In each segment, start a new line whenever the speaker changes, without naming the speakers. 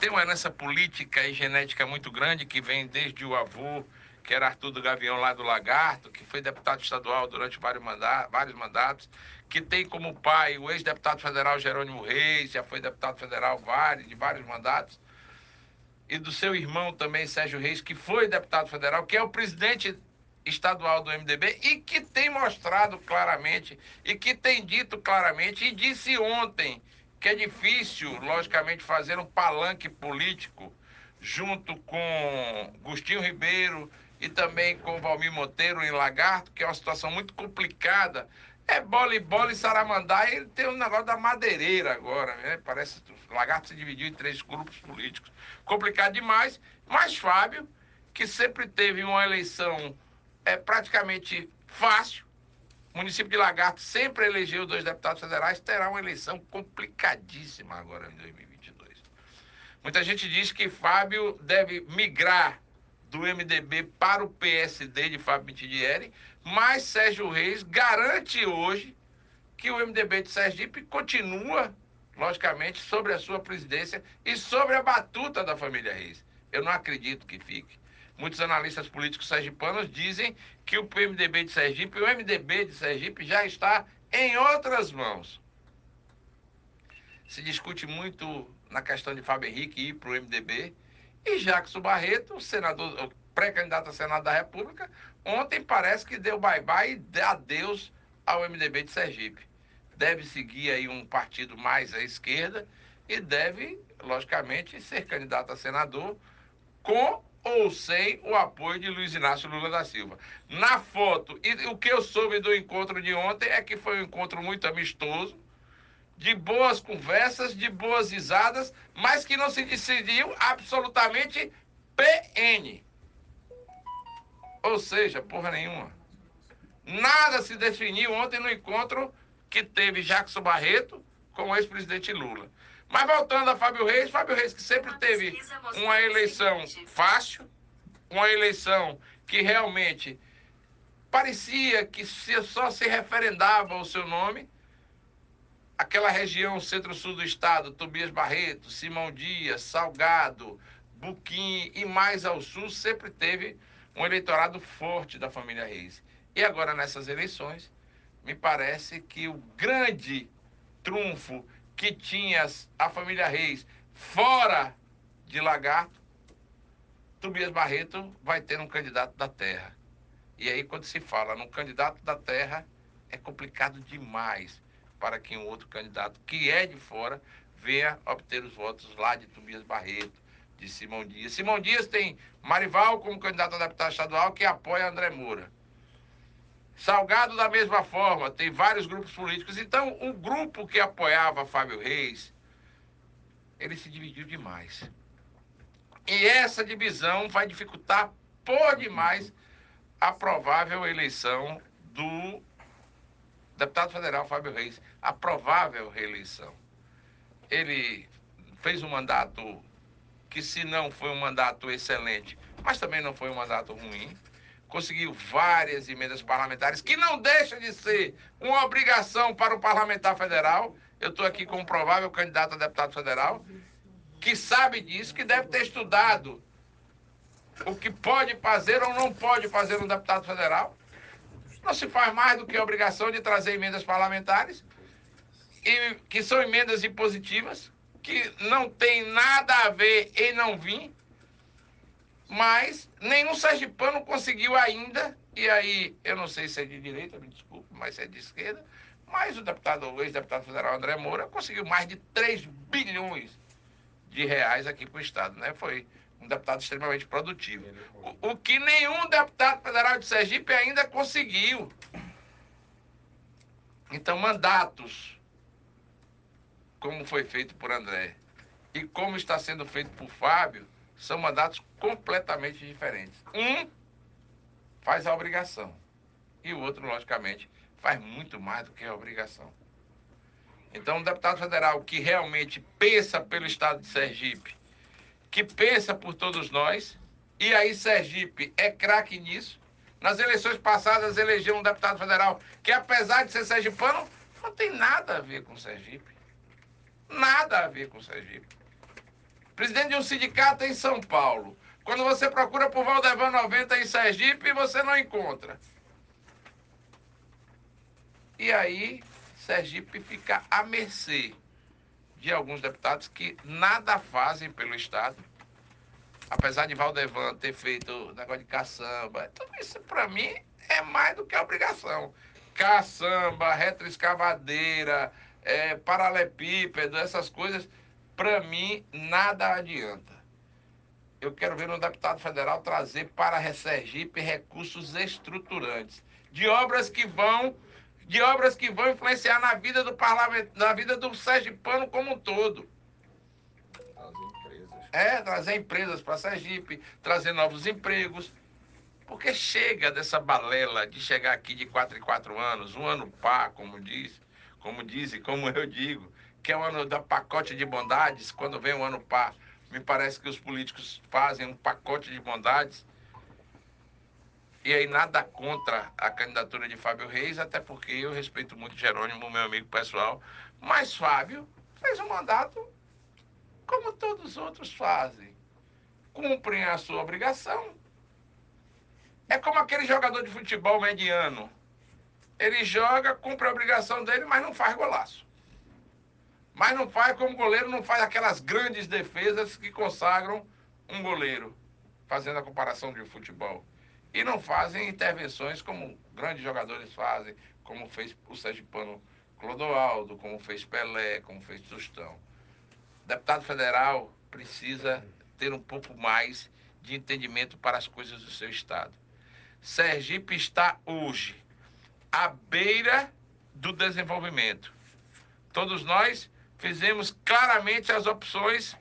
tem uma herança política e genética muito grande que vem desde o avô, que era Arthur do Gavião lá do Lagarto, que foi deputado estadual durante vários mandatos, vários mandatos que tem como pai o ex-deputado federal Jerônimo Reis, já foi deputado federal vários, de vários mandatos, e do seu irmão também, Sérgio Reis, que foi deputado federal, que é o presidente estadual do MDB e que tem mostrado claramente e que tem dito claramente e disse ontem que é difícil, logicamente, fazer um palanque político junto com Gustinho Ribeiro e também com Valmir Monteiro em Lagarto, que é uma situação muito complicada. É bola e bola e Saramandá, e tem um negócio da madeireira agora, né? Parece que o Lagarto se dividiu em três grupos políticos. Complicado demais, mas Fábio, que sempre teve uma eleição é praticamente fácil. O município de Lagarto sempre elegeu dois deputados federais, terá uma eleição complicadíssima agora em 2022. Muita gente diz que Fábio deve migrar do MDB para o PSD de Fábio Mitidieri, mas Sérgio Reis garante hoje que o MDB de Sergipe continua, logicamente, sobre a sua presidência e sobre a batuta da família Reis. Eu não acredito que fique. Muitos analistas políticos sergipanos dizem que o PMDB de Sergipe, o MDB de Sergipe já está em outras mãos. Se discute muito na questão de Fábio Henrique ir para o MDB. E Jackson Barreto, senador, pré-candidato a Senado da República, ontem parece que deu bye-bye e deu adeus ao MDB de Sergipe. Deve seguir aí um partido mais à esquerda e deve, logicamente, ser candidato a senador com ou sem o apoio de Luiz Inácio Lula da Silva. Na foto, e o que eu soube do encontro de ontem é que foi um encontro muito amistoso, de boas conversas, de boas risadas, mas que não se decidiu absolutamente PN. Ou seja, porra nenhuma. Nada se definiu ontem no encontro que teve Jackson Barreto com o ex-presidente Lula. Mas voltando a Fábio Reis, Fábio Reis que sempre teve uma eleição fácil, uma eleição que realmente parecia que só se referendava o seu nome. Aquela região centro-sul do estado, Tobias Barreto, Simão Dias, Salgado, Buquim e mais ao sul, sempre teve um eleitorado forte da família Reis. E agora nessas eleições, me parece que o grande trunfo que tinha a família Reis fora de Lagarto, Tobias Barreto vai ter um candidato da terra. E aí, quando se fala num candidato da terra, é complicado demais para que um outro candidato que é de fora venha obter os votos lá de Tobias Barreto, de Simão Dias. Simão Dias tem Marival como candidato a deputado estadual que apoia André Moura. Salgado, da mesma forma, tem vários grupos políticos. Então, o grupo que apoiava Fábio Reis, ele se dividiu demais. E essa divisão vai dificultar por demais a provável eleição do deputado federal Fábio Reis. A provável reeleição. Ele fez um mandato que, se não foi um mandato excelente, mas também não foi um mandato ruim conseguiu várias emendas parlamentares, que não deixa de ser uma obrigação para o parlamentar federal. Eu estou aqui com um provável candidato a deputado federal, que sabe disso, que deve ter estudado o que pode fazer ou não pode fazer um deputado federal. Não se faz mais do que a obrigação de trazer emendas parlamentares, e que são emendas impositivas, que não tem nada a ver em não vir mas nenhum sergipano conseguiu ainda, e aí eu não sei se é de direita, me desculpe, mas se é de esquerda, mas o deputado, o ex-deputado federal André Moura conseguiu mais de 3 bilhões de reais aqui para o Estado, né? Foi um deputado extremamente produtivo. O, o que nenhum deputado federal de Sergipe ainda conseguiu. Então, mandatos, como foi feito por André, e como está sendo feito por Fábio, são mandatos completamente diferentes. Um faz a obrigação e o outro, logicamente, faz muito mais do que a obrigação. Então, um deputado federal que realmente pensa pelo estado de Sergipe, que pensa por todos nós, e aí Sergipe é craque nisso. Nas eleições passadas elegeu um deputado federal que, apesar de ser sergipano, não tem nada a ver com Sergipe. Nada a ver com Sergipe presidente de um sindicato em São Paulo. Quando você procura por Valdevan 90 em Sergipe, você não encontra. E aí, Sergipe fica à mercê de alguns deputados que nada fazem pelo Estado. Apesar de Valdevan ter feito negócio de caçamba, tudo isso para mim é mais do que obrigação. Caçamba, retroescavadeira, é, paralepípedo, essas coisas, para mim nada adianta. Eu quero ver um deputado federal trazer para Sergipe recursos estruturantes de obras que vão de obras que vão influenciar na vida do parlamento, na vida do sergipano como um todo. Trazer empresas. É, trazer empresas para Sergipe, trazer novos empregos. Porque chega dessa balela de chegar aqui de quatro em quatro anos, um ano pá, como diz, como diz e como eu digo, que é o ano da pacote de bondades, quando vem o ano pá, me parece que os políticos fazem um pacote de bondades e aí nada contra a candidatura de Fábio Reis, até porque eu respeito muito Jerônimo, meu amigo pessoal, mas Fábio fez um mandato como todos os outros fazem. Cumprem a sua obrigação. É como aquele jogador de futebol mediano. Ele joga, cumpre a obrigação dele, mas não faz golaço. Mas não faz como goleiro, não faz aquelas grandes defesas que consagram um goleiro, fazendo a comparação de futebol e não fazem intervenções como grandes jogadores fazem, como fez o Sergipano Clodoaldo, como fez Pelé, como fez Tostão. Deputado federal precisa ter um pouco mais de entendimento para as coisas do seu estado. Sergipe está hoje à beira do desenvolvimento. Todos nós fizemos claramente as opções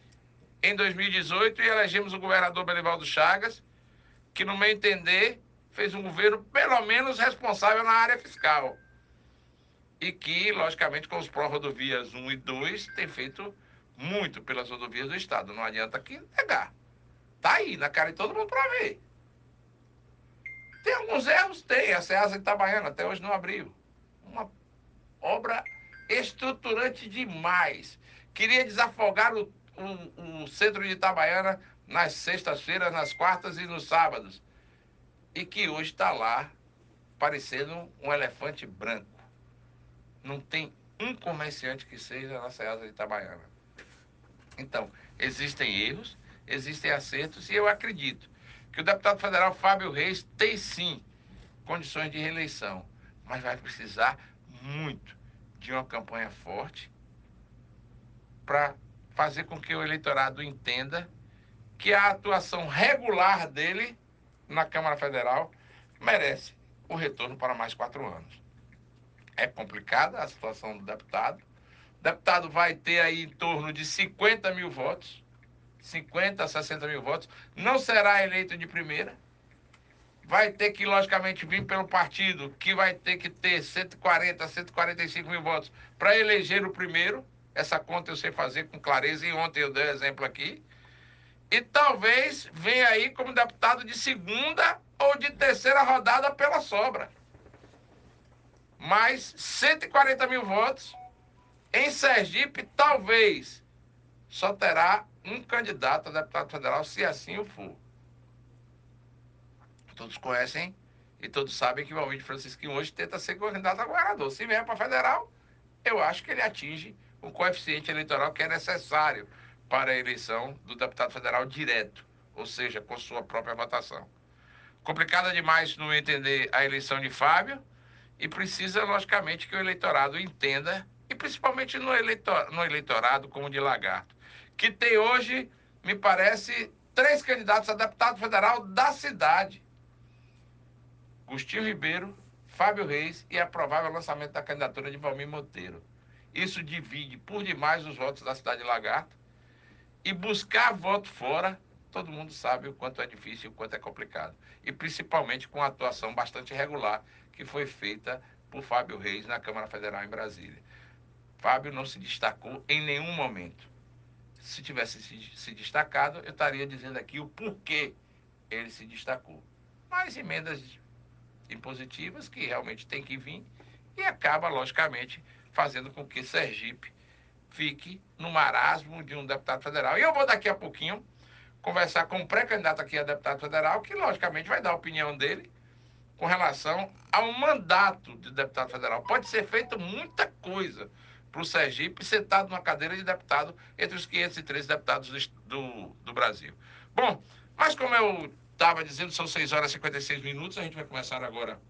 em 2018 e elegemos o governador Belivaldo Chagas que, no meu entender, fez um governo pelo menos responsável na área fiscal. E que, logicamente, com os pró-rodovias 1 e 2, tem feito muito pelas rodovias do Estado. Não adianta aqui negar. Tá aí, na cara de todo mundo para ver. Tem alguns erros? Tem. A Ceasa Itabaiana até hoje não abriu. Uma obra estruturante demais. Queria desafogar o, o, o centro de Itabaiana nas sextas-feiras, nas quartas e nos sábados. E que hoje está lá parecendo um elefante branco. Não tem um comerciante que seja na Ceasa de Itabaiana. Então, existem erros, existem acertos, e eu acredito que o deputado federal Fábio Reis tem sim condições de reeleição, mas vai precisar muito de uma campanha forte para fazer com que o eleitorado entenda que a atuação regular dele na Câmara Federal merece o retorno para mais quatro anos. É complicada a situação do deputado. O deputado vai ter aí em torno de 50 mil votos, 50 a 60 mil votos. Não será eleito de primeira. Vai ter que, logicamente, vir pelo partido, que vai ter que ter 140, 145 mil votos para eleger o primeiro. Essa conta eu sei fazer com clareza e ontem eu dei exemplo aqui e talvez venha aí como deputado de segunda ou de terceira rodada pela sobra. Mas 140 mil votos em Sergipe, talvez só terá um candidato a deputado federal, se assim o for. Todos conhecem e todos sabem que o Valmir Francisquinho hoje tenta ser candidato a governador. Se vier para federal, eu acho que ele atinge o coeficiente eleitoral que é necessário para a eleição do deputado federal direto, ou seja, com sua própria votação. Complicada demais, no entender, a eleição de Fábio e precisa, logicamente, que o eleitorado entenda, e principalmente no, eleitor, no eleitorado como de Lagarto, que tem hoje, me parece, três candidatos a deputado federal da cidade. Agostinho Ribeiro, Fábio Reis e a provável lançamento da candidatura de Valmir Monteiro. Isso divide por demais os votos da cidade de Lagarto e buscar voto fora, todo mundo sabe o quanto é difícil, o quanto é complicado. E principalmente com a atuação bastante regular que foi feita por Fábio Reis na Câmara Federal em Brasília. Fábio não se destacou em nenhum momento. Se tivesse se destacado, eu estaria dizendo aqui o porquê ele se destacou. Mas emendas impositivas que realmente tem que vir e acaba, logicamente, fazendo com que Sergipe fique no marasmo de um deputado federal. E eu vou daqui a pouquinho conversar com um pré-candidato aqui a deputado federal, que logicamente vai dar a opinião dele com relação ao mandato de deputado federal. Pode ser feita muita coisa para o Sergipe sentado numa cadeira de deputado entre os 513 deputados do, do Brasil. Bom, mas como eu estava dizendo, são 6 horas e 56 minutos, a gente vai começar agora